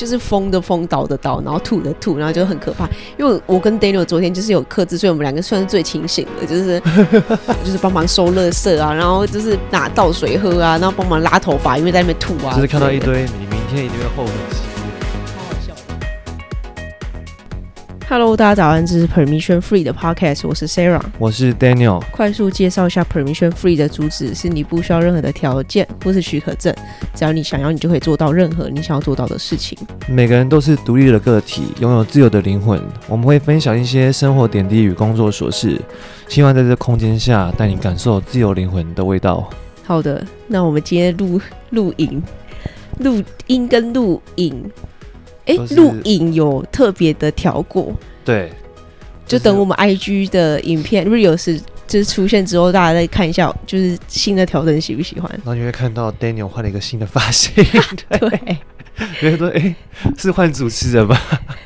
就是疯的疯，倒的倒，然后吐的吐，然后就很可怕。因为我跟 Daniel 昨天就是有克制，所以我们两个算是最清醒的，就是就是帮忙收垃圾啊，然后就是拿倒水喝啊，然后帮忙拉头发，因为在那边吐啊。就是看到一堆，你明天一定会后悔。Hello，大家早安，这是 Permission Free 的 Podcast，我是 Sarah，我是 Daniel。快速介绍一下 Permission Free 的主旨：是你不需要任何的条件或是许可证，只要你想要，你就可以做到任何你想要做到的事情。每个人都是独立的个体，拥有自由的灵魂。我们会分享一些生活点滴与工作琐事，希望在这空间下带你感受自由灵魂的味道。好的，那我们今天录录影、录音跟录影。哎，录影有特别的调过，对，就等我们 IG 的影片 Reels 就是出现之后，大家再看一下，就是新的调整喜不喜欢？然后你会看到 Daniel 换了一个新的发型，对，觉得哎，是换主持人吧？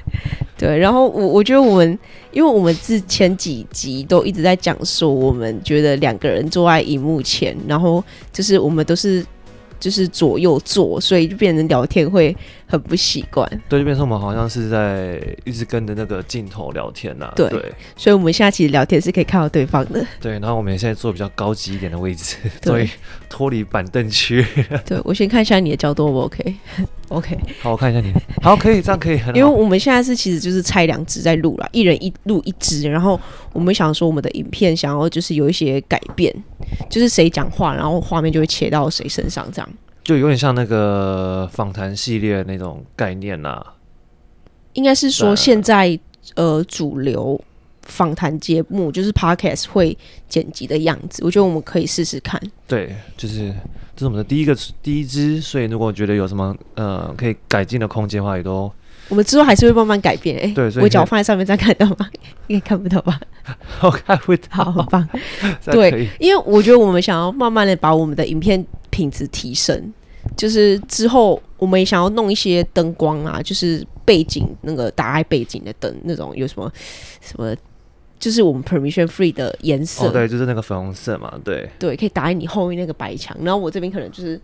对，然后我我觉得我们，因为我们之前几集都一直在讲说，我们觉得两个人坐在荧幕前，然后就是我们都是。就是左右坐，所以就变成聊天会很不习惯。对，就变成我们好像是在一直跟着那个镜头聊天呐、啊。对，对，所以我们现在其实聊天是可以看到对方的。对，然后我们现在坐比较高级一点的位置，所以脱离板凳区。对，我先看一下你的角度，我 OK？OK。OK 好，我看一下你。好，可以，这样可以很好。因为我们现在是其实就是拆两支在录了，一人一录一支，然后我们想说我们的影片想要就是有一些改变，就是谁讲话，然后画面就会切到谁身上，这样。就有点像那个访谈系列那种概念呐、啊。应该是说现在呃主流访谈节目就是 Podcast 会剪辑的样子，我觉得我们可以试试看。对，就是这是我们的第一个第一支，所以如果觉得有什么呃可以改进的空间的话，也都我们之后还是会慢慢改变。哎、欸，对，我脚放在上面，这样看到吗？应该看不到吧？我看不到，好，棒。对，因为我觉得我们想要慢慢的把我们的影片品质提升，就是之后我们也想要弄一些灯光啊，就是背景那个打开背景的灯那种，有什么什么，就是我们 permission free 的颜色。哦，对，就是那个粉红色嘛，对，对，可以打在你后面那个白墙，然后我这边可能就是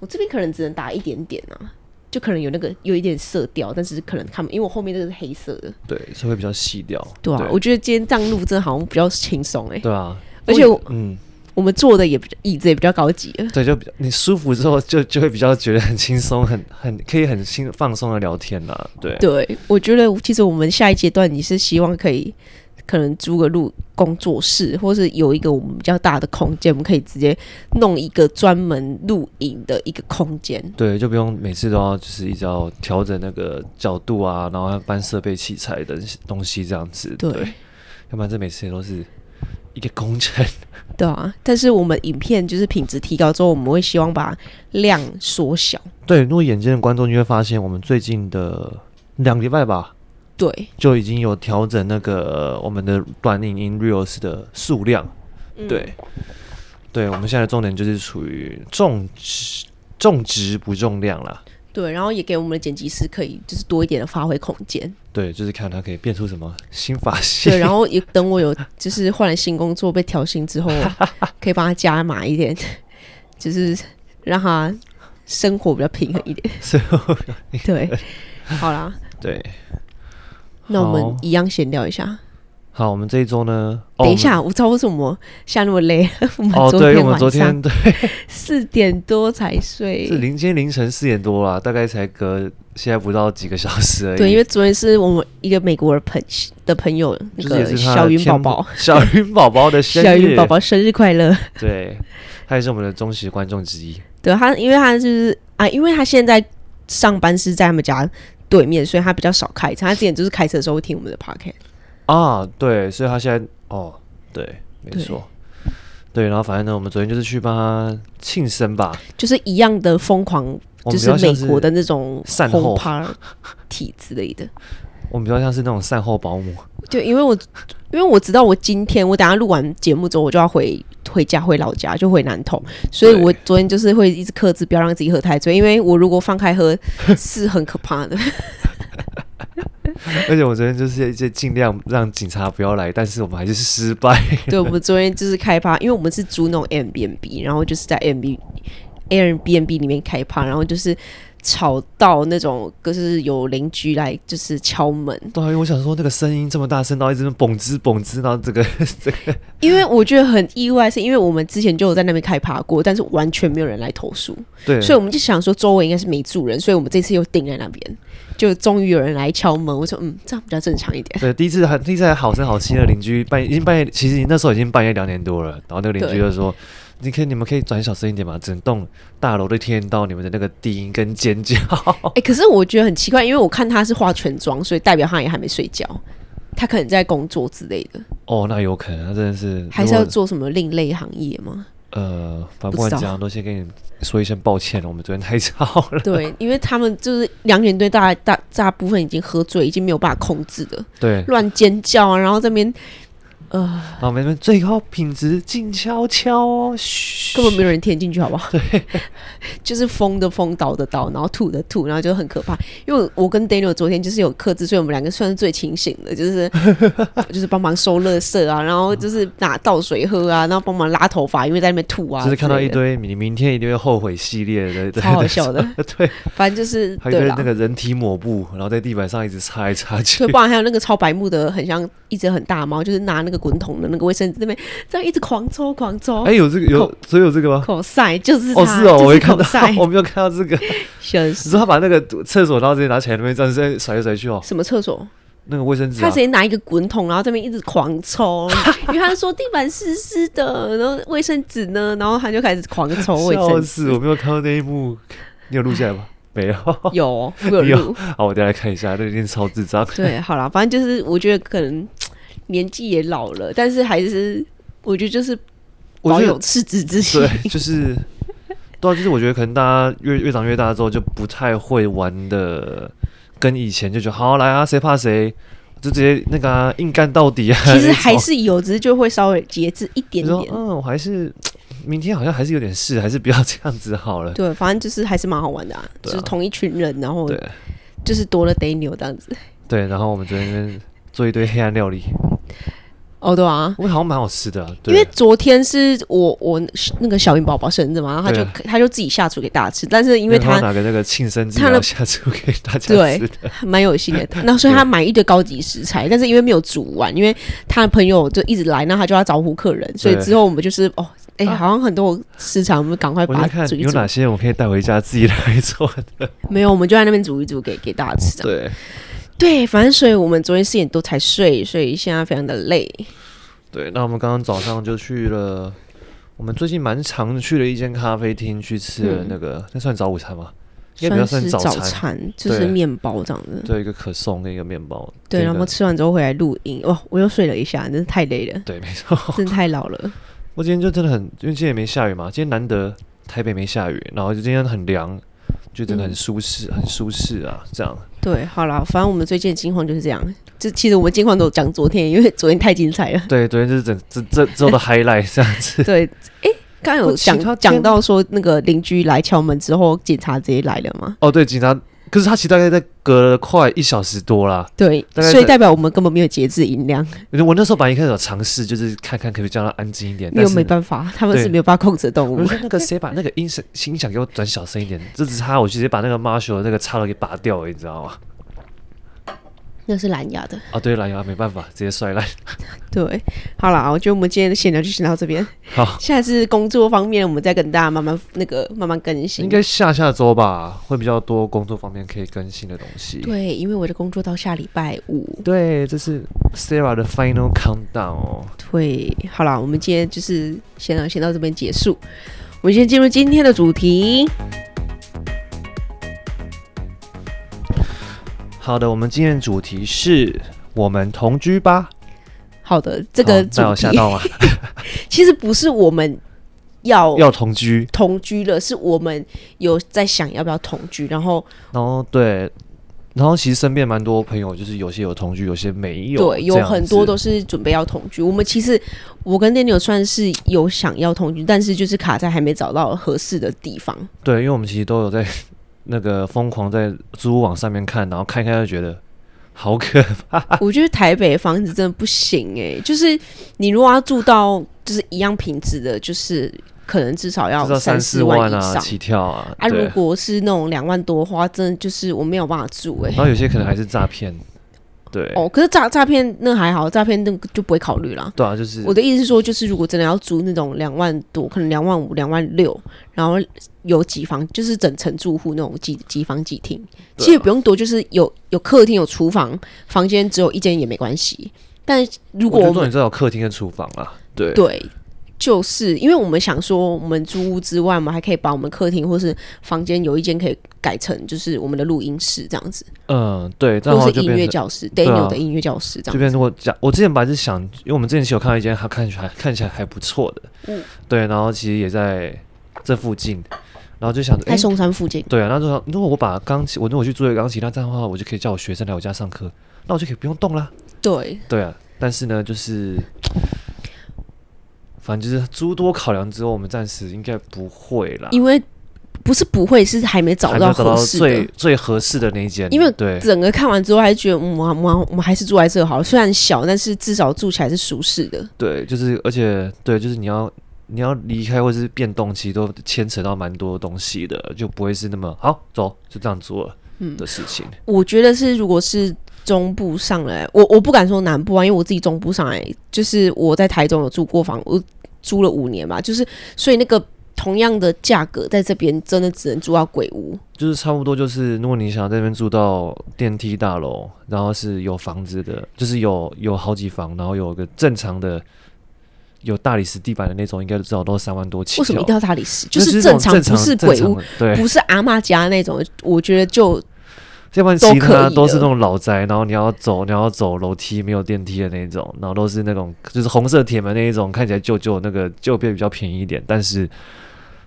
我这边可能只能打一点点啊。就可能有那个有一点色调，但是可能他们因为我后面这个是黑色的，对，是会比较细调。对啊，对我觉得今天这样录真的好像比较轻松哎。对啊，而且我嗯，我们坐的也比较椅子也比较高级。对，就比较你舒服之后就就会比较觉得很轻松，很 很可以很轻放松的聊天啦。对，对我觉得其实我们下一阶段你是希望可以。可能租个录工作室，或是有一个我们比较大的空间，我们可以直接弄一个专门录影的一个空间。对，就不用每次都要就是一直要调整那个角度啊，然后要搬设备器材的东西这样子。对，对，要不然这每次也都是一个工程。对啊，但是我们影片就是品质提高之后，我们会希望把量缩小。对，如果眼尖的观众你会发现，我们最近的两个礼拜吧。对，就已经有调整那个我们的短影音 reels 的数量。嗯、对，对，我们现在的重点就是处于重质重质不重量啦。对，然后也给我们的剪辑师可以就是多一点的发挥空间。对，就是看他可以变出什么新发型。对，然后也等我有就是换了新工作被调薪之后，可以帮他加码一点，就是让他生活比较平衡一点。生活比较平衡。对，好啦。对。那我们一样闲聊一下。好，我们这一周呢？等一下，我知道为什么下那么累。我们哦，对，我们昨天 对四点多才睡，是凌晨凌晨四点多啦，大概才隔现在不到几个小时而已。对，因为昨天是我们一个美国的朋的朋友，那个小云宝宝，小云宝宝的生日，小云宝宝生日快乐。对，他也是我们的忠实观众之一。对他，因为他就是啊，因为他现在上班是在他们家。对面，所以他比较少开车。他之前就是开车的时候会听我们的 podcast 啊，对，所以他现在哦，对，没错，对，然后反正呢，我们昨天就是去帮他庆生吧，就是一样的疯狂，就是美国的那种善后 party 之类的。我们比较像是那种善后保姆，对，因为我因为我知道我今天我等下录完节目之后，我就要回回家回老家，就回南通，所以我昨天就是会一直克制，不要让自己喝太醉，因为我如果放开喝 是很可怕的。而且我昨天就是就尽量让警察不要来，但是我们还是失败。对，我们昨天就是开趴，因为我们是租那种 M B N B，然后就是在 M B。Airbnb 里面开趴，然后就是。吵到那种，就是有邻居来就是敲门。对，因为我想说那个声音这么大声，然后一直蹦滋蹦滋，然后这个 这个。因为我觉得很意外，是因为我们之前就有在那边开趴过，但是完全没有人来投诉。对，所以我们就想说周围应该是没住人，所以我们这次又定在那边，就终于有人来敲门。我说嗯，这样比较正常一点。对，第一次还第一次还好声好气的邻居半夜已经半夜，其实那时候已经半夜两点多了，然后那个邻居就说。你可以，你们可以转小声一点嘛？整栋大楼都听到你们的那个低音跟尖叫。哎、欸，可是我觉得很奇怪，因为我看他是化全妆，所以代表他也还没睡觉，他可能在工作之类的。哦，那有可能，他真的是还是要做什么另类行业吗？呃，反正不管怎样，都先跟你说一声抱歉了，我们昨天太吵了。对，因为他们就是两点对，大大大部分已经喝醉，已经没有办法控制的，对，乱尖叫啊，然后这边。呃，然后我们最高品质静悄悄哦，嘘，根本没有人听进去，好不好？对，就是疯的疯，倒的倒，然后吐的吐，然后就很可怕。因为我跟 Daniel 昨天就是有克制，所以我们两个算是最清醒的，就是 就是帮忙收垃圾啊，然后就是拿倒水喝啊，然后帮忙拉头发，因为在那边吐啊。就是看到一堆你明天一定会后悔系列的，超好笑的。对，反正就是还有那个人体抹布，然后在地板上一直擦来擦去。对，不然还有那个超白目的，很像一只很大猫，就是拿那个滚筒的那个卫生纸那边这样一直狂抽狂抽。哎，有这个有，所以有这个吗？口塞就是哦，是哦，我没看到，我没有看到这个。你说他把那个厕所然后直接拿起来那边这样子甩来甩去哦。什么厕所？那个卫生纸。他直接拿一个滚筒，然后这边一直狂抽，因为他说地板湿湿的，然后卫生纸呢，然后他就开始狂抽卫生纸。我没有看到那一幕，你有录下来吗？没有。有，我有录。好，我再来看一下，那一定超智障。对，好了，反正就是我觉得可能。年纪也老了，但是还是我觉得就是保有赤子之心。对，就是对啊，就是我觉得可能大家越越长越大之后，就不太会玩的，跟以前就觉得好来啊，谁怕谁，就直接那个、啊、硬干到底啊。其实还是有，只是就会稍微节制一点点。嗯，我还是明天好像还是有点事，还是不要这样子好了。对，反正就是还是蛮好玩的啊，啊就是同一群人，然后就是多了 Daniel 这样子。对，然后我们昨天做一堆黑暗料理。哦，对啊，我好像蛮好吃的，因为昨天是我我那个小云宝宝生日嘛，然后他就他就自己下厨给大家吃，但是因为他拿个那个庆生他要下厨给大家吃对，蛮有心的。那所以他买一堆高级食材，但是因为没有煮完，因为他的朋友就一直来，那他就要招呼客人，所以之后我们就是哦，哎，好像很多食材，我们赶快把它煮一煮。有哪些我可以带回家自己来做的？没有，我们就在那边煮一煮给给大家吃。对。对，反正所以我们昨天四点多才睡，所以现在非常的累。对，那我们刚刚早上就去了，我们最近蛮常去的一间咖啡厅去吃了那个，那、嗯、算早午餐吗？应该比较算早餐，早餐就是面包这样子。对，一个可颂跟一个面包。对，然后吃完之后回来录音，哇，我又睡了一下，真是太累了。对，没错，真的太老了。我今天就真的很，因为今天也没下雨嘛，今天难得台北没下雨，然后就今天很凉。就真的很舒适，嗯、很舒适啊，这样。对，好了，反正我们最近的近况就是这样。就其实我们近况都讲昨天，因为昨天太精彩了。对，昨天就是整这这周的 highlight 这样子。对，哎、刚有讲讲到说那个邻居来敲门之后，警察直接来了吗？哦，对，警察。可是他其实大概在隔了快一小时多啦，对，所以代表我们根本没有节制音量。我那时候本来一开始有尝试，就是看看可不可以叫他安静一点，又没办法，他们是没有办法控制的动物。我说那个谁把那个音声音响给我转小声一点，这只差我直接把那个 Marshall 那个插头给拔掉了，你知道吗？那是蓝牙的啊，对，蓝牙没办法，直接摔烂。对，好了，我觉得我们今天的闲聊就先到这边。好，下次工作方面，我们再跟大家慢慢那个慢慢更新。应该下下周吧，会比较多工作方面可以更新的东西。对，因为我的工作到下礼拜五。对，这是 Sarah 的 Final Countdown 哦。对，好了，我们今天就是先先到这边结束。我们先进入今天的主题。好的，我们今天的主题是我们同居吧。好的，这个主题有吓到吗？其实不是我们要要同居，同居了，是我们有在想要不要同居，然后，然后对，然后其实身边蛮多朋友，就是有些有同居，有些没有，对，有很多都是准备要同居。我们其实我跟 Daniel 算是有想要同居，但是就是卡在还没找到合适的地方。对，因为我们其实都有在。那个疯狂在租屋网上面看，然后看看就觉得好可怕。我觉得台北的房子真的不行哎、欸，就是你如果要住到就是一样品质的，就是可能至少要三四万啊起跳啊。啊，如果是那种两万多的话，真的就是我没有办法住哎、欸。然后有些可能还是诈骗。对哦，可是诈诈骗那还好，诈骗那就不会考虑啦。对啊，就是我的意思是说，就是如果真的要租那种两万多，可能两万五、两万六，然后有几房，就是整层住户那种几几房几厅，其实也不用多，就是有有客厅、有厨房，房间只有一间也没关系。但如果我们你知道有客厅跟厨房啊，对对。就是因为我们想说，我们租屋之外，我们还可以把我们客厅或是房间有一间可以改成就是我们的录音室这样子。嗯，对，或是音乐教室，Daniel 的音乐教室这样。这边如果讲，我之前本来是想，因为我们之前其实有看到一间，它看起来看起来还不错的，嗯，对，然后其实也在这附近，然后就想在松山附近。对啊，那就如果我把钢琴，我如果去租一个钢琴，那这样的话，我就可以叫我学生来我家上课，那我就可以不用动了。对，对啊，但是呢，就是。反正就是诸多考量之后，我们暂时应该不会啦。因为不是不会，是还没找到合适最最合适的那一间。因为对整个看完之后，还是觉得，嗯，我们我们还是住在这好了。虽然小，但是至少住起来是舒适的。对，就是而且对，就是你要你要离开或是变动，其实都牵扯到蛮多东西的，就不会是那么好走就这样做了的事情。嗯，我觉得是，如果是。中部上来，我我不敢说南部啊，因为我自己中部上来，就是我在台中有住过房，我租了五年嘛，就是所以那个同样的价格，在这边真的只能住到鬼屋，就是差不多就是，如果你想要在这边住到电梯大楼，然后是有房子的，就是有有好几房，然后有个正常的有大理石地板的那种，应该至少都三万多起。为什么一定要大理石？就是正常，不是鬼屋，对，不是阿妈家那种，我觉得就。要不然其他都是那种老宅，然后你要走，你要走楼梯没有电梯的那种，然后都是那种就是红色铁门那一种，看起来旧旧，那个就变比较便宜一点，但是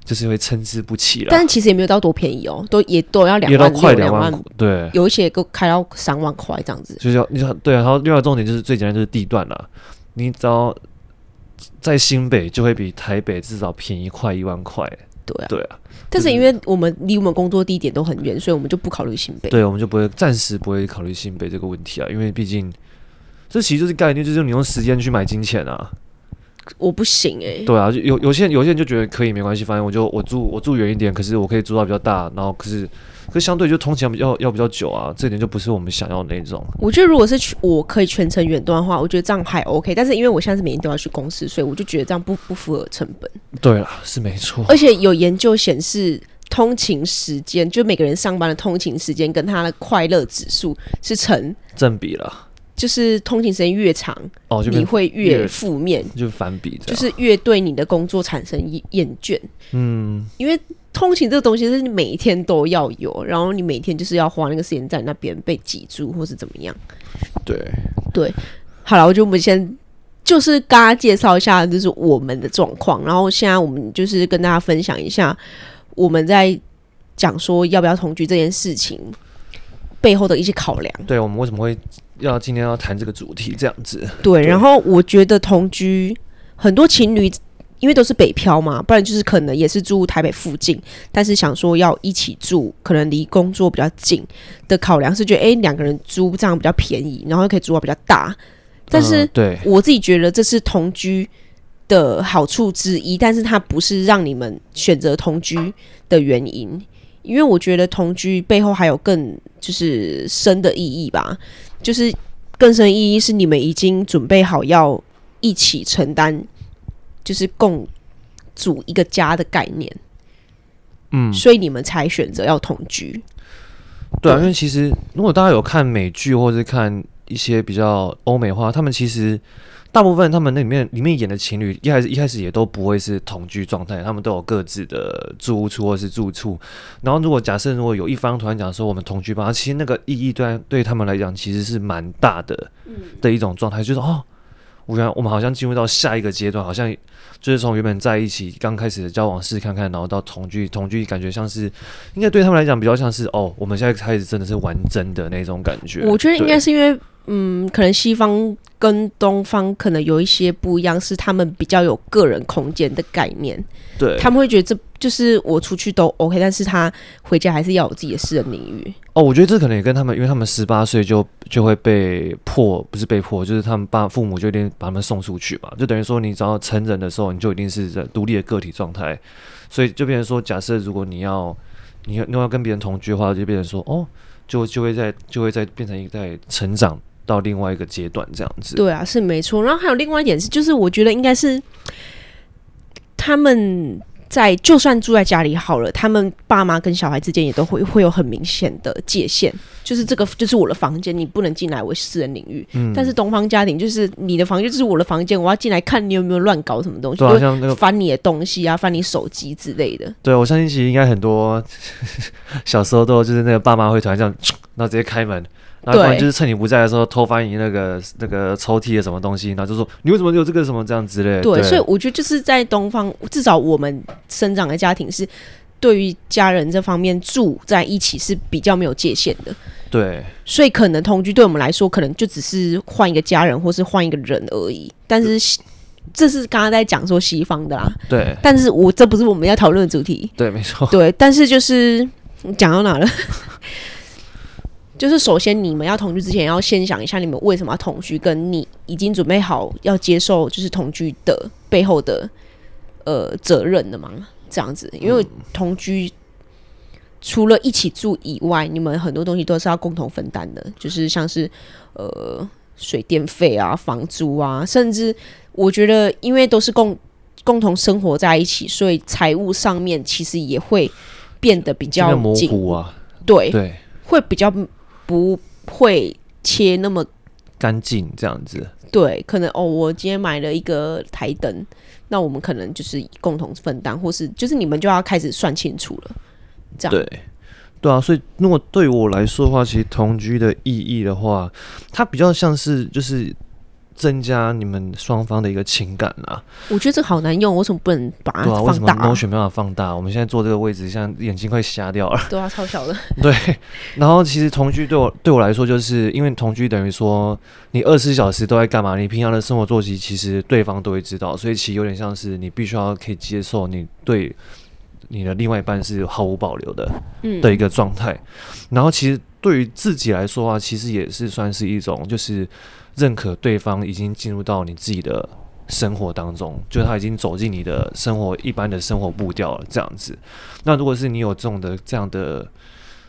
就是会参差不齐了。但其实也没有到多便宜哦，都也都要两万快两万，对，有一些都开到三万块这样子。就是要你说对啊，然后另外重点就是最简单就是地段了，你只要在新北就会比台北至少便宜快一万块。对啊，对啊，但是因为我们离我们工作地点都很远，所以我们就不考虑新北。对，我们就不会暂时不会考虑新北这个问题啊，因为毕竟这其实就是概念，就是你用时间去买金钱啊。我不行哎、欸。对啊，有有些人有些人就觉得可以没关系，反正我就我住我住远一点，可是我可以租到比较大，然后可是。可相对就通勤要要比较久啊，这点就不是我们想要的那种。我觉得如果是我可以全程远端的话，我觉得这样还 OK。但是因为我现在是每天都要去公司，所以我就觉得这样不不符合成本。对了，是没错。而且有研究显示，通勤时间就每个人上班的通勤时间跟他的快乐指数是成正比了。就是通勤时间越长，哦，你会越负面，就反比，就是越对你的工作产生厌倦。嗯，因为。通勤这个东西是你每一天都要有，然后你每天就是要花那个时间在那边被挤住，或是怎么样。对对，好了，我觉得我们先就是跟大家介绍一下，就是我们的状况。然后现在我们就是跟大家分享一下我们在讲说要不要同居这件事情背后的一些考量。对，我们为什么会要今天要谈这个主题这样子？对，对然后我觉得同居很多情侣。因为都是北漂嘛，不然就是可能也是住台北附近，但是想说要一起住，可能离工作比较近的考量是觉得，哎，两个人租这样比较便宜，然后又可以租到比较大。但是，对我自己觉得这是同居的好处之一，但是它不是让你们选择同居的原因，因为我觉得同居背后还有更就是深的意义吧，就是更深意义是你们已经准备好要一起承担。就是共组一个家的概念，嗯，所以你们才选择要同居。对啊，因为其实如果大家有看美剧或者是看一些比较欧美化，他们其实大部分他们那里面里面演的情侣一开始一开始也都不会是同居状态，他们都有各自的住屋处或是住处。然后如果假设如果有一方突然讲说我们同居吧，其实那个意义对对他们来讲其实是蛮大的，的一种状态，就是哦。我觉得我们好像进入到下一个阶段，好像就是从原本在一起刚开始的交往试看看，然后到同居，同居感觉像是应该对他们来讲比较像是哦，我们现在开始真的是玩真的那种感觉。我觉得应该是因为嗯，可能西方跟东方可能有一些不一样，是他们比较有个人空间的概念。对，他们会觉得这就是我出去都 OK，但是他回家还是要有自己的私人领域。哦，我觉得这可能也跟他们，因为他们十八岁就就会被迫，不是被迫，就是他们爸父母就一定把他们送出去嘛，就等于说你只要成人的时候，你就一定是在独立的个体状态，所以就变成说，假设如果你要你要你要跟别人同居的话，就变成说哦，就就会在就会在变成一个在成长。到另外一个阶段，这样子。对啊，是没错。然后还有另外一点是，就是我觉得应该是他们在就算住在家里好了，他们爸妈跟小孩之间也都会会有很明显的界限，就是这个就是我的房间，你不能进来我私人领域。嗯。但是东方家庭就是你的房间就是我的房间，我要进来看你有没有乱搞什么东西，对，像那个翻你的东西啊，翻你手机之类的。对，我相信其实应该很多 小时候都就是那个爸妈会突然这样，然后直接开门。然后就是趁你不在的时候偷翻你那个那个抽屉的什么东西，然后就说你为什么有这个什么这样之类的。对，所以我觉得就是在东方，至少我们生长的家庭是对于家人这方面住在一起是比较没有界限的。对，所以可能同居对我们来说，可能就只是换一个家人或是换一个人而已。但是这是刚刚在讲说西方的啦。对，但是我这不是我们要讨论的主题。对，没错。对，但是就是讲到哪了？就是首先，你们要同居之前，要先想一下你们为什么要同居，跟你已经准备好要接受就是同居的背后的呃责任的吗？这样子，因为同居除了一起住以外，你们很多东西都是要共同分担的，就是像是呃水电费啊、房租啊，甚至我觉得，因为都是共共同生活在一起，所以财务上面其实也会变得比较紧啊。对对，会比较。不会切那么干净，这样子。对，可能哦，我今天买了一个台灯，那我们可能就是共同分担，或是就是你们就要开始算清楚了。这样对，对啊。所以，如果对我来说的话，其实同居的意义的话，它比较像是就是。增加你们双方的一个情感啊！我觉得这个好难用，为什么不能把它放大？啊？为什么 Motion 没办法放大？我们现在坐这个位置，像眼睛快瞎掉了。对啊，超小的。对，然后其实同居对我对我来说，就是因为同居等于说你二十四小时都在干嘛？你平常的生活作息其实对方都会知道，所以其实有点像是你必须要可以接受你对你的另外一半是毫无保留的的一个状态。嗯、然后其实对于自己来说啊，其实也是算是一种就是。认可对方已经进入到你自己的生活当中，就是他已经走进你的生活一般的生活步调了，这样子。那如果是你有这种的这样的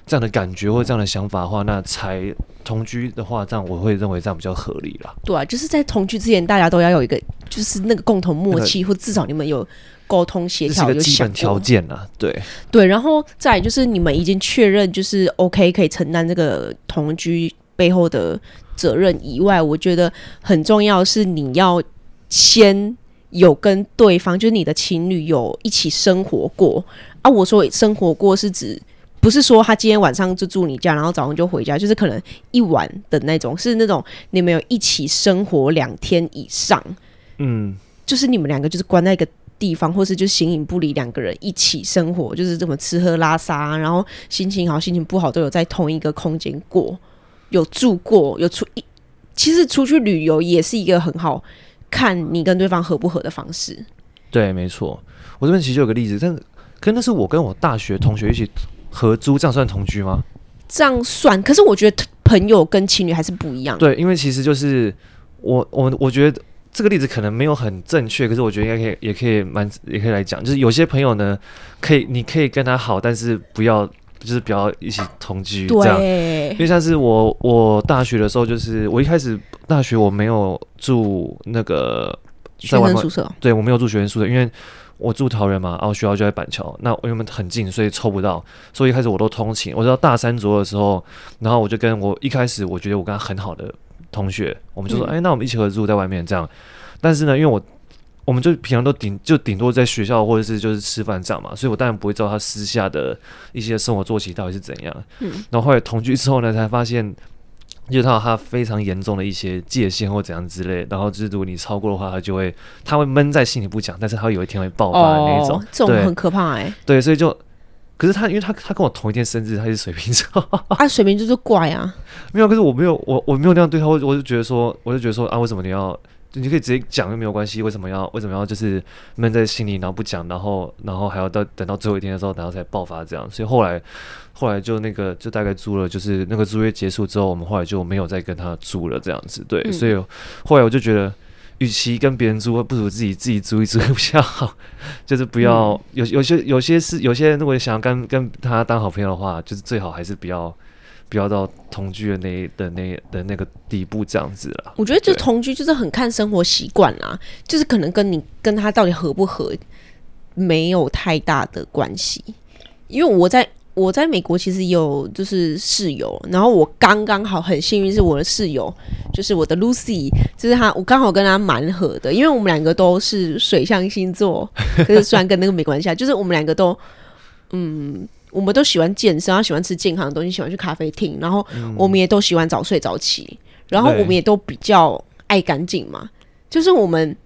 这样的感觉或这样的想法的话，那才同居的话，这样我会认为这样比较合理啦。对啊，就是在同居之前，大家都要有一个就是那个共同默契，那个、或至少你们有沟通协调，有基本条件啊。对对，然后再就是你们已经确认就是 OK 可以承担这个同居背后的。责任以外，我觉得很重要是你要先有跟对方，就是你的情侣有一起生活过啊。我说生活过是指不是说他今天晚上就住你家，然后早上就回家，就是可能一晚的那种，是那种你们有一起生活两天以上，嗯，就是你们两个就是关在一个地方，或是就形影不离两个人一起生活，就是这么吃喝拉撒，然后心情好心情不好都有在同一个空间过。有住过，有出一，其实出去旅游也是一个很好看你跟对方合不合的方式。对，没错。我这边其实有个例子，但是，可那是我跟我大学同学一起合租，这样算同居吗？这样算。可是我觉得朋友跟情侣还是不一样。对，因为其实就是我我我觉得这个例子可能没有很正确，可是我觉得应该可以，也可以蛮也可以来讲，就是有些朋友呢，可以你可以跟他好，但是不要。就是比较一起同居这样，因为像是我我大学的时候，就是我一开始大学我没有住那个学生宿舍，对，我没有住学生宿舍，因为我住桃园嘛，然后学校就在板桥，那因为很近，所以抽不到，所以一开始我都通勤。我知道大三左右的时候，然后我就跟我一开始我觉得我跟他很好的同学，我们就说，哎、嗯。欸，那我们一起合住在外面这样。但是呢，因为我我们就平常都顶就顶多在学校或者是就是吃饭这样嘛，所以我当然不会知道他私下的一些生活作息到底是怎样。嗯，然后后来同居之后呢，才发现，就是他有他非常严重的一些界限或怎样之类。然后就是如果你超过的话，他就会他会闷在心里不讲，但是他有一天会爆发的那种。哦，这种很可怕哎。对，所以就。可是他，因为他他跟我同一天生日，他是水瓶座啊，水瓶就是怪啊。没有，可是我没有，我我没有那样对他，我我就觉得说，我就觉得说啊，为什么你要？你可以直接讲又没有关系，为什么要为什么要就是闷在心里，然后不讲，然后然后还要到等到最后一天的时候，然后才爆发这样。所以后来后来就那个就大概租了，就是那个租约结束之后，我们后来就没有再跟他租了这样子。对，嗯、所以后来我就觉得，与其跟别人租，不如自己自己租一租比较好。就是不要、嗯、有有些有些是有些人如果想要跟跟他当好朋友的话，就是最好还是不要。不要到同居的那的那的那个地步，这样子了。我觉得就同居就是很看生活习惯啦，就是可能跟你跟他到底合不合没有太大的关系。因为我在我在美国其实有就是室友，然后我刚刚好很幸运是我的室友，就是我的 Lucy，就是他我刚好跟他蛮合的，因为我们两个都是水象星座，可是虽然跟那个没关系，就是我们两个都嗯。我们都喜欢健身，然后喜欢吃健康的东西，喜欢去咖啡厅，然后我们也都喜欢早睡早起，然后我们也都比较爱干净嘛。就是我们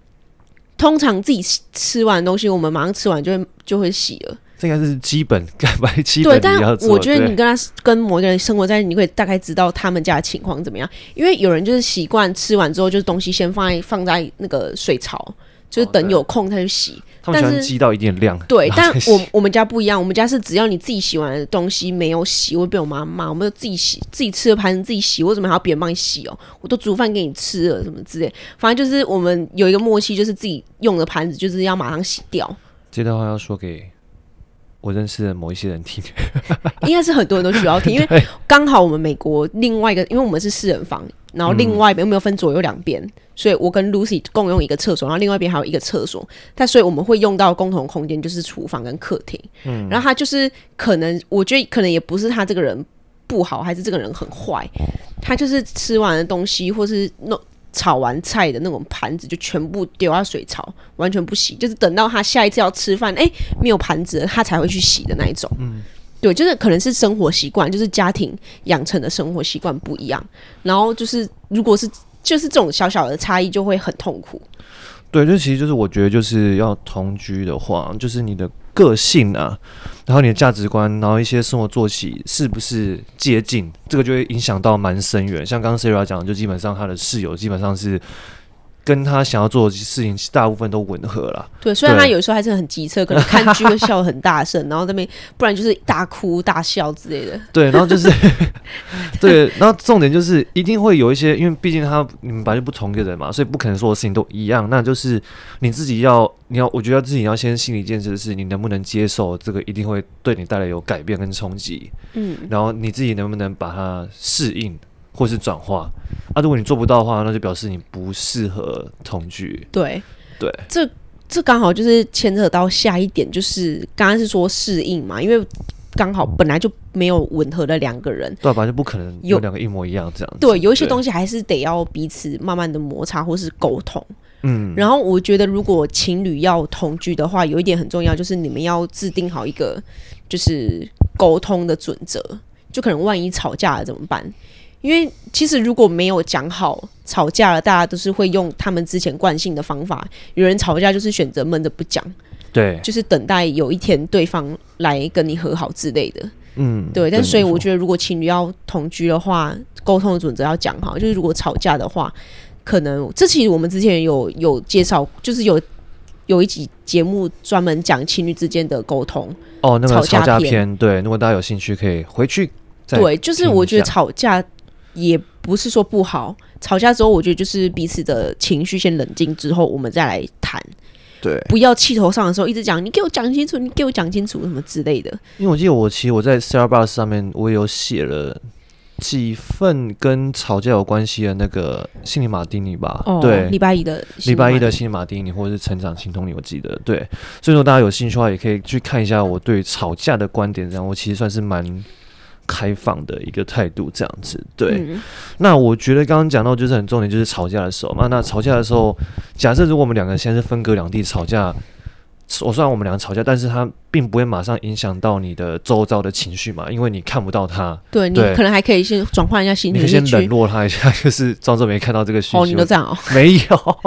通常自己吃完的东西，我们马上吃完就会就会洗了。这应该是基本，该基本。对，但我觉得你跟他跟某一个人生活在你会大概知道他们家的情况怎么样。因为有人就是习惯吃完之后，就是东西先放在放在那个水槽。就是等有空再去洗，他们喜欢积到一点量。对，但我我们家不一样，我们家是只要你自己洗完的东西没有洗，我会被我妈骂。我们就自己洗，自己吃的盘子自己洗，为什么还要别人帮你洗哦？我都煮饭给你吃了，什么之类。反正就是我们有一个默契，就是自己用的盘子就是要马上洗掉。这段话要说给我认识的某一些人听，应该是很多人都需要听，因为刚好我们美国另外一个，因为我们是四人房。然后另外一边没有分左右两边，嗯，所以我跟 Lucy 共用一个厕所，然后另外一边还有一个厕所。但所以我们会用到共同空间，就是厨房跟客厅。嗯，然后他就是可能，我觉得可能也不是他这个人不好，还是这个人很坏。他就是吃完的东西，或是弄炒完菜的那种盘子，就全部丢到水槽，完全不洗，就是等到他下一次要吃饭，哎，没有盘子了，他才会去洗的那一种。嗯。对，就是可能是生活习惯，就是家庭养成的生活习惯不一样，然后就是如果是就是这种小小的差异，就会很痛苦。对，就其实就是我觉得就是要同居的话，就是你的个性啊，然后你的价值观，然后一些生活作息是不是接近，这个就会影响到蛮深远。像刚刚 Sara 讲的，就基本上他的室友基本上是。跟他想要做的事情，大部分都吻合了。对，虽然他有时候还是很急车，可能 看剧会笑很大声，然后那边不然就是大哭大笑之类的。对，然后就是 对，然后重点就是一定会有一些，因为毕竟他你们本来就不同一个人嘛，所以不可能所有事情都一样。那就是你自己要，你要，我觉得自己要先心理建设的是，你能不能接受这个，一定会对你带来有改变跟冲击。嗯，然后你自己能不能把它适应。或是转化，啊，如果你做不到的话，那就表示你不适合同居。对对，这这刚好就是牵扯到下一点，就是刚刚是说适应嘛，因为刚好本来就没有吻合的两个人，对，反正不可能有两个一模一样这样子。对，有一些东西还是得要彼此慢慢的摩擦或是沟通。嗯，然后我觉得如果情侣要同居的话，有一点很重要，就是你们要制定好一个就是沟通的准则，就可能万一吵架了怎么办？因为其实如果没有讲好，吵架了，大家都是会用他们之前惯性的方法。有人吵架就是选择闷着不讲，对，就是等待有一天对方来跟你和好之类的。嗯，对。但所以我觉得，如果情侣要同居的话，沟通的准则要讲好。就是如果吵架的话，可能这其实我们之前有有介绍，就是有有一集节目专门讲情侣之间的沟通。哦，那个吵架篇，对。如果大家有兴趣，可以回去。对，就是我觉得吵架。也不是说不好，吵架之后，我觉得就是彼此的情绪先冷静之后，我们再来谈。对，不要气头上的时候一直讲，你给我讲清楚，你给我讲清楚什么之类的。因为我记得我其实我在 Starbucks 上面我也有写了几份跟吵架有关系的那个心理马丁尼吧。哦，对，礼拜一的礼拜一的心理马丁尼，或者是成长心动力，我记得。对，所以说大家有兴趣的话，也可以去看一下我对吵架的观点。这样，我其实算是蛮。开放的一个态度，这样子对。嗯、那我觉得刚刚讲到就是很重点，就是吵架的时候嘛。那吵架的时候，假设如果我们两个现在是分隔两地吵架，我虽然我们两个吵架，但是他并不会马上影响到你的周遭的情绪嘛，因为你看不到他。对，对你可能还可以先转换一下心情，你先冷落他一下，就是装作没看到这个讯息。哦，你都这样哦？没有。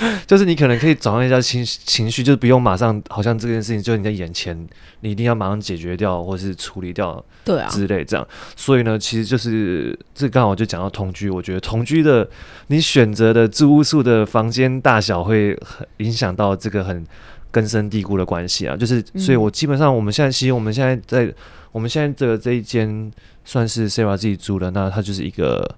就是你可能可以转换一下情情绪，就是不用马上好像这件事情就你在眼前，你一定要马上解决掉或是处理掉，对啊之类这样。所以呢，其实就是这刚好就讲到同居，我觉得同居的你选择的住屋处的房间大小会很影响到这个很根深蒂固的关系啊。就是所以，我基本上我们现在其实我们现在在我们现在的这一间算是 Sara 自己租的，那它就是一个。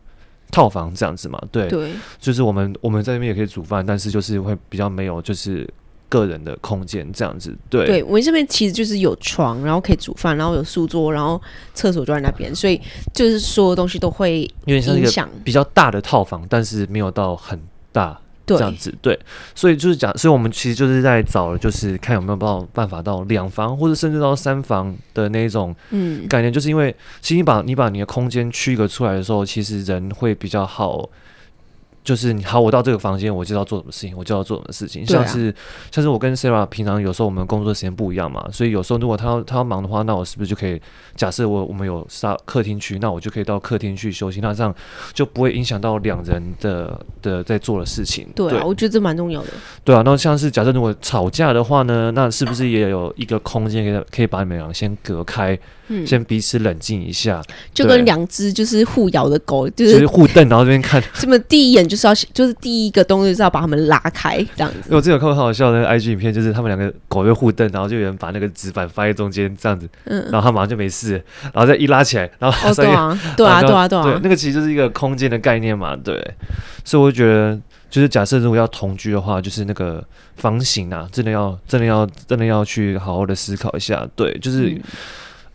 套房这样子嘛，对，对，就是我们我们在那边也可以煮饭，但是就是会比较没有就是个人的空间这样子，对。对，我们这边其实就是有床，然后可以煮饭，然后有书桌，然后厕所就在那边，所以就是所有东西都会影响。比较大的套房，但是没有到很大。这样子对，所以就是讲，所以我们其实就是在找，就是看有没有办办法到两房或者甚至到三房的那种嗯概念，就是因为其实你把你把你的空间区隔出来的时候，其实人会比较好。就是你好，我到这个房间，我就要做什么事情，我就要做什么事情。像是、啊、像是我跟 Sara 平常有时候我们工作时间不一样嘛，所以有时候如果他要他要忙的话，那我是不是就可以假设我我们有沙客厅区，那我就可以到客厅去休息，那这样就不会影响到两人的的在做的事情。对啊，对我觉得这蛮重要的。对啊，那像是假设如果吵架的话呢，那是不是也有一个空间可以可以把你们俩先隔开？嗯，先彼此冷静一下，就跟两只就是互咬的狗，就是、就是、互瞪，然后这边看。这么第一眼就是要，就是第一个东西是要把他们拉开，这样子。我之前有看过很好笑的那个 IG 影片，就是他们两个狗又互瞪，然后就有人把那个纸板放在中间，这样子，嗯，然后他马上就没事，然后再一拉起来，然后、哦、对啊，对啊，对啊，对啊，对，那个其实就是一个空间的概念嘛，对。所以我觉得，就是假设如果要同居的话，就是那个房型啊，真的要，真的要，真的要去好好的思考一下，对，就是。嗯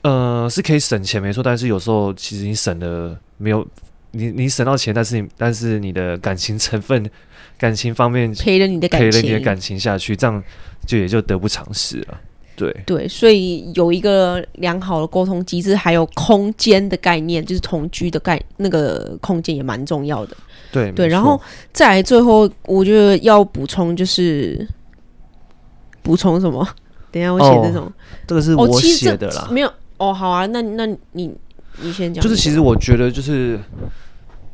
呃，是可以省钱没错，但是有时候其实你省的没有你你省到钱，但是你但是你的感情成分、感情方面赔了你的感情，赔了你的感情下去，这样就也就得不偿失了。对对，所以有一个良好的沟通机制，还有空间的概念，就是同居的概那个空间也蛮重要的。对对，然后再来最后，我觉得要补充就是补充什么？等一下我写这种、哦，这个是我写的啦，没有。哦，好啊，那那你你先讲。就是其实我觉得，就是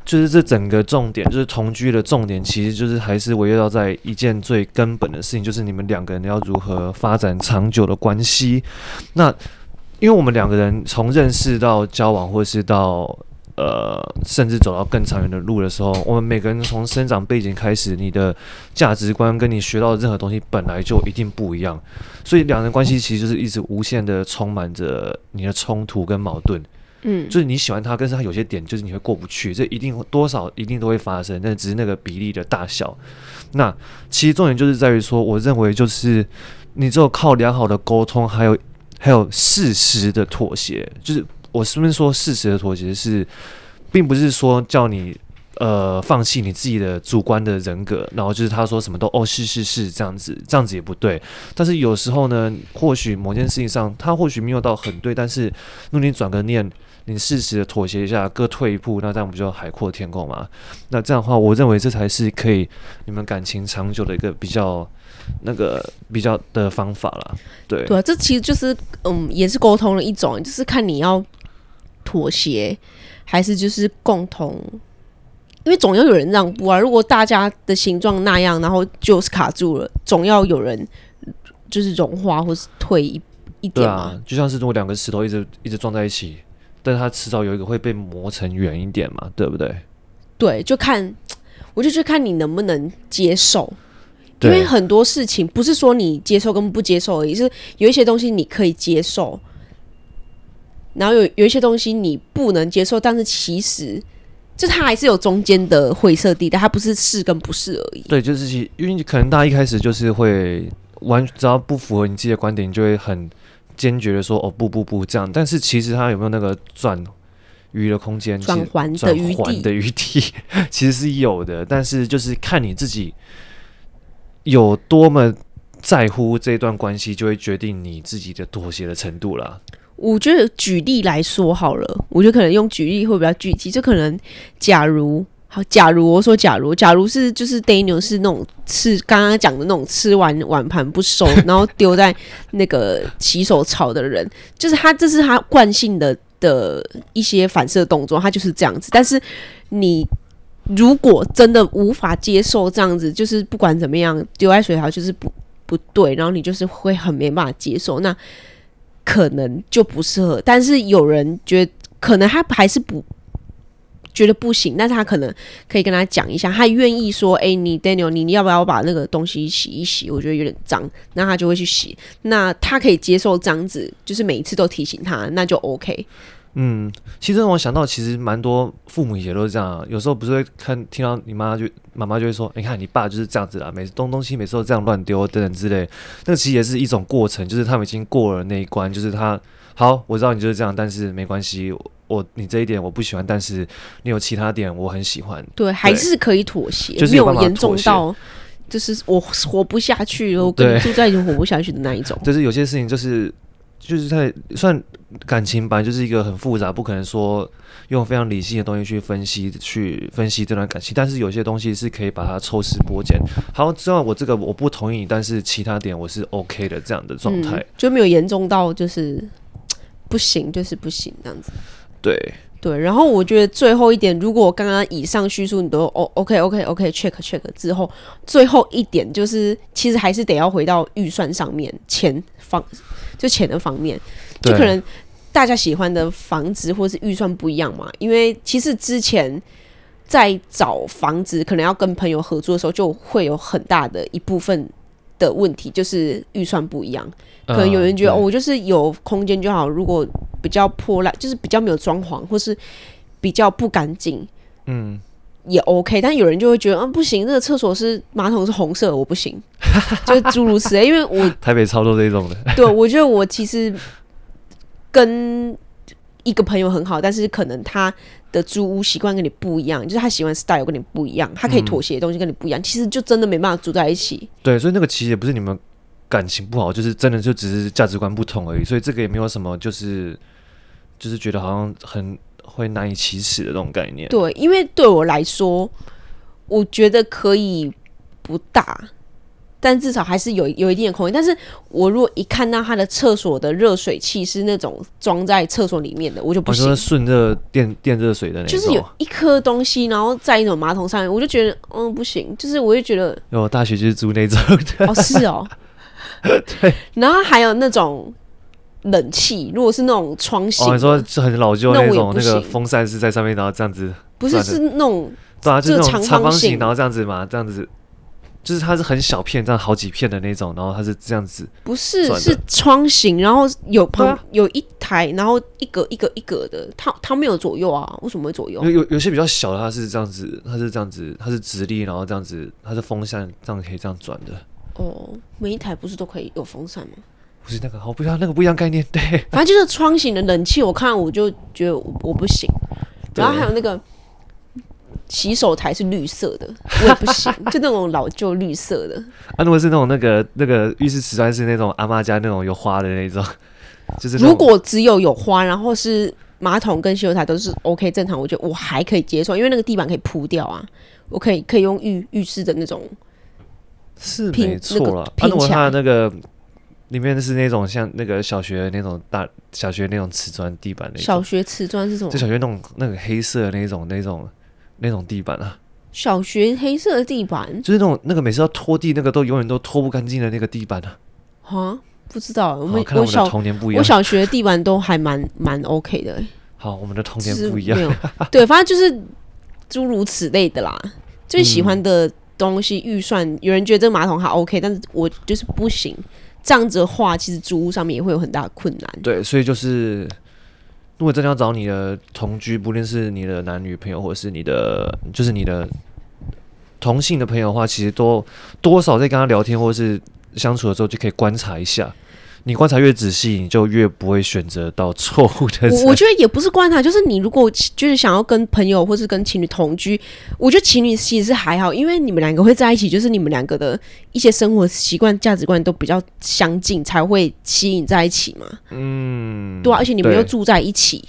就是这整个重点，就是同居的重点，其实就是还是围绕在一件最根本的事情，就是你们两个人要如何发展长久的关系。那因为我们两个人从认识到交往，或是到呃，甚至走到更长远的路的时候，我们每个人从生长背景开始，你的价值观跟你学到的任何东西本来就一定不一样，所以两人关系其实就是一直无限的充满着你的冲突跟矛盾。嗯，就是你喜欢他，但是他有些点就是你会过不去，这一定多少一定都会发生，但只是那个比例的大小。那其实重点就是在于说，我认为就是你只有靠良好的沟通，还有还有适时的妥协，就是。我是不是说事实的妥协是，并不是说叫你呃放弃你自己的主观的人格，然后就是他说什么都哦是是是这样子，这样子也不对。但是有时候呢，或许某件事情上他或许没有到很对，但是如你转个念，你适时的妥协一下，各退一步，那这样不就海阔天空吗？那这样的话，我认为这才是可以你们感情长久的一个比较。那个比较的方法了，对对，这其实就是嗯，也是沟通的一种，就是看你要妥协还是就是共同，因为总要有人让步啊。如果大家的形状那样，然后就是卡住了，总要有人就是融化或是退一一点嘛。对啊，就像是如果两个石头一直一直撞在一起，但是它迟早有一个会被磨成圆一点嘛，对不对？对，就看我就去看你能不能接受。因为很多事情不是说你接受跟不接受而已，是有一些东西你可以接受，然后有有一些东西你不能接受，但是其实就它还是有中间的灰色地带，它不是是跟不是而已。对，就是其因为你可能大家一开始就是会完，只要不符合你自己的观点，你就会很坚决的说哦不不不这样，但是其实它有没有那个转余的空间，转环的余地，的余地其实是有的，但是就是看你自己。有多么在乎这段关系，就会决定你自己的妥协的程度了。我觉得举例来说好了，我觉得可能用举例会比较具体。就可能，假如好，假如我说假如，假如是就是 Daniel 是那种吃刚刚讲的那种吃完碗盘不收，然后丢在那个洗手槽的人，就是他这是他惯性的的一些反射动作，他就是这样子。但是你。如果真的无法接受这样子，就是不管怎么样丢在水槽就是不不对，然后你就是会很没办法接受，那可能就不适合。但是有人觉得可能他还是不。觉得不行，但是他可能可以跟他讲一下，他愿意说：“哎、你 Daniel，你你要不要把那个东西洗一洗？我觉得有点脏。”那他就会去洗。那他可以接受这样子，就是每一次都提醒他，那就 OK。嗯，其实我想到，其实蛮多父母也都是这样。有时候不是会看听到你妈就妈妈就会说：“你看你爸就是这样子啦，每次东东西每次都这样乱丢等等之类。”那其实也是一种过程，就是他们已经过了那一关，就是他好，我知道你就是这样，但是没关系。我你这一点我不喜欢，但是你有其他点我很喜欢。对，还是可以妥协，就是有没有严重到就是我活不下去，我跟你住在一起活不下去的那一种。就是有些事情就是就是在算感情吧，就是一个很复杂，不可能说用非常理性的东西去分析去分析这段感情。但是有些东西是可以把它抽丝剥茧。好，知道我这个我不同意你，但是其他点我是 OK 的这样的状态，嗯，就没有严重到就是不行，就是不行这样子。对对，然后我觉得最后一点，如果刚刚以上叙述你都哦 OK OK OK check check 之后，最后一点就是其实还是得要回到预算上面，钱方就钱的方面，就可能大家喜欢的房子或是预算不一样嘛。因为其实之前在找房子，可能要跟朋友合作的时候，就会有很大的一部分的问题，就是预算不一样。可能有人觉得、嗯、哦，我就是有空间就好。如果比较破烂，就是比较没有装潢，或是比较不干净，嗯，也 OK。但有人就会觉得，嗯，不行，那个厕所是马桶是红色，我不行，就是诸如此类。因为我 台北超多这种的，对，我觉得我其实跟一个朋友很好，但是可能他的租屋习惯跟你不一样，就是他喜欢 style 跟你不一样，他可以妥协的东西跟你不一样，嗯、其实就真的没办法住在一起。对，所以那个其实也不是你们。感情不好，就是真的就只是价值观不同而已，所以这个也没有什么，就是就是觉得好像很会难以启齿的这种概念。对，因为对我来说，我觉得可以不大，但至少还是有有一定的空间。但是我如果一看到他的厕所的热水器是那种装在厕所里面的，我就不行。顺热电电热水的那种，就是有一颗东西，然后在一种马桶上面，我就觉得嗯不行。就是我就觉得，我大学就是租那种的。哦，是哦。对，然后还有那种冷气，如果是那种窗型，哦，你说是很老旧那种，那个风扇是在上面，然后这样子，不是是那种，对啊，就是那种长方形，然后这样子嘛，这样子，就是它是很小片，这样好几片的那种，然后它是这样子，不是是窗型，然后有旁有一台，然后一格一格一格的，它它没有左右啊？为什么会左右？有有有些比较小的，它是这样子，它是这样子，它是直立，然后这样子，它是风扇，这样可以这样转的。哦，每一台不是都可以有风扇吗？不是那个，好不一样，那个不一样概念。对，反正就是窗型的冷气，我看我就觉得我，我不行。然后还有那个洗手台是绿色的，我也不行，就那种老旧绿色的。啊，如果是那种那个那个浴室瓷砖是那种阿妈家那种有花的那种，就是如果只有有花，然后是马桶跟洗手台都是 OK 正常，我觉得我还可以接受，因为那个地板可以铺掉啊，我可以可以用浴浴室的那种。是没错了，啊，如果它那个里面是那种像那个小学那种大小学那种瓷砖地板那种，小学瓷砖是什么？就小学那种那个黑色的那种那种那种地板啊。小学黑色的地板，就是那种那个每次要拖地那个都永远都拖不干净的那个地板啊。啊，不知道，我们我小童年不一样，我小学的地板都还蛮蛮 OK 的。好，我们的童年不一样，对，反正就是诸如此类的啦，最喜欢的。嗯东西预算，有人觉得这个马桶还 OK，但是我就是不行。这样子的话，其实租屋上面也会有很大的困难。对，所以就是，如果真的要找你的同居，不论是你的男女朋友，或者是你的，就是你的同性的朋友的话，其实多多少在跟他聊天或者是相处的时候，就可以观察一下。你观察越仔细，你就越不会选择到错误的。我我觉得也不是观察，就是你如果就是想要跟朋友或是跟情侣同居，我觉得情侣其实是还好，因为你们两个会在一起，就是你们两个的一些生活习惯、价值观都比较相近，才会吸引在一起嘛。嗯，对啊，而且你们又住在一起，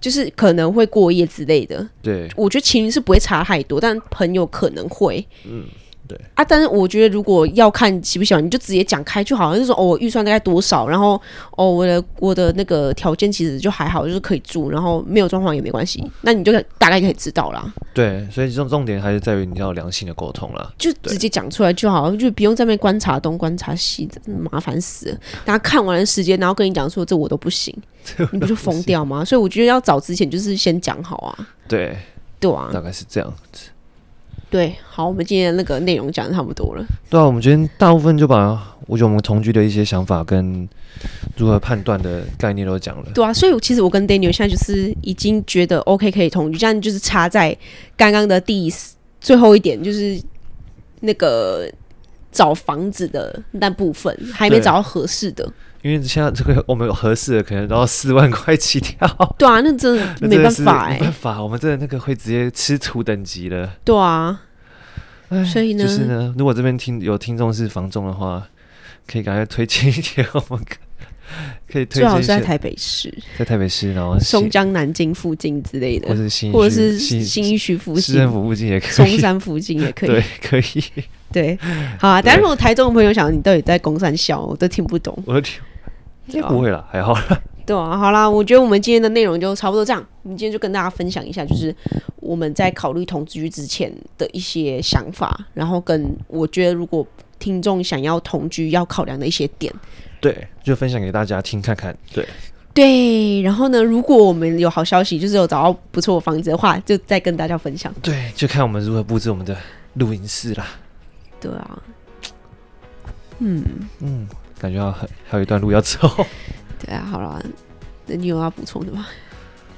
就是可能会过夜之类的。对，我觉得情侣是不会差太多，但朋友可能会。嗯。对啊，但是我觉得如果要看喜不喜欢，你就直接讲开就好，就是说哦，我预算大概多少，然后哦，我的我的那个条件其实就还好，就是可以住，然后没有装潢也没关系，那你就大概可以知道啦。对，所以这种重点还是在于你要良性的沟通啦，就直接讲出来就好，就不用在那边观察东观察西的，麻烦死了。大家看完了时间，然后跟你讲说这我都不行，你不就疯掉吗？所以我觉得要早之前就是先讲好啊。对，对啊，大概是这样子。对，好，我们今天那个内容讲的差不多了。对啊，我们今天大部分就把我觉得我们同居的一些想法跟如何判断的概念都讲了。对啊，所以其实我跟 Daniel 现在就是已经觉得 OK 可以同居，这样就是差在刚刚的第最后一点，就是那个找房子的那部分还没找到合适的。因为现在这个我们有合适的，可能都要四万块起跳。对啊，那真的 没办法哎、欸，没办法，我们真的那个会直接吃土等级的。对啊，所以呢，就是呢，如果这边听有听众是房仲的话，可以赶快推荐一点，我们 可以推。最好是在台北市，在台北市，然后松江南京附近之类的，或者新或者是新一区附近，市政府附近也可以，松山附近也可以，对，可以。对，好啊。但是如果台中的朋友想，你到底在公三小，我都听不懂。我都听。也不会了，还好了。对啊，好啦，我觉得我们今天的内容就差不多这样。我们今天就跟大家分享一下，就是我们在考虑同居之前的一些想法，然后跟我觉得如果听众想要同居要考量的一些点。对，就分享给大家听看看。对对，然后呢，如果我们有好消息，就是有找到不错的房子的话，就再跟大家分享。对，就看我们如何布置我们的录音室啦。对啊。嗯嗯。感觉要还还有一段路要走。对啊，好了，那你有要补充的吗？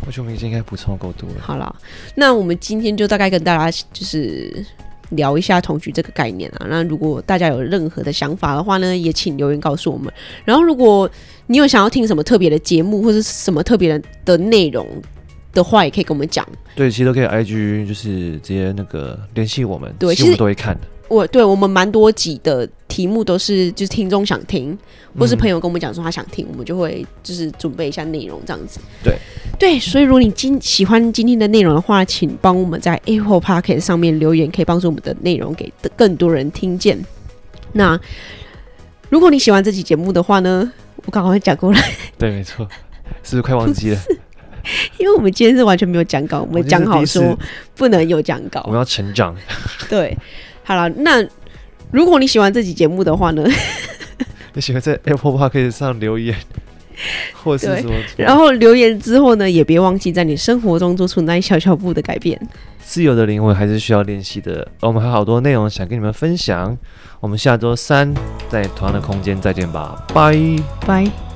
我觉得我们已经应该补充够多了。好了，那我们今天就大概跟大家就是聊一下同居这个概念啊。那如果大家有任何的想法的话呢，也请留言告诉我们。然后，如果你有想要听什么特别的节目或者什么特别的的内容的话，也可以跟我们讲。对，其实都可以 IG 就是直接那个联系我们，对，其实我们都会看的。我对我们蛮多集的题目都是就是听众想听，或是朋友跟我们讲说他想听，嗯、我们就会就是准备一下内容这样子。对对，所以如果你今喜欢今天的内容的话，请帮我们在 Apple Podcast 上面留言，可以帮助我们的内容给更多人听见。那如果你喜欢这期节目的话呢，我刚刚会讲过来。对，没错，是不是快忘记了？因为我们今天是完全没有讲稿，我们讲好说不能有讲稿，我们要成长。对。好了，那如果你喜欢这期节目的话呢？你喜欢在 Apple Podcast 上留言，或是说，然后留言之后呢，也别忘记在你生活中做出那一小小步的改变。自由的灵魂还是需要练习的。我们还有好多内容想跟你们分享。我们下周三在同样的空间再见吧，拜拜。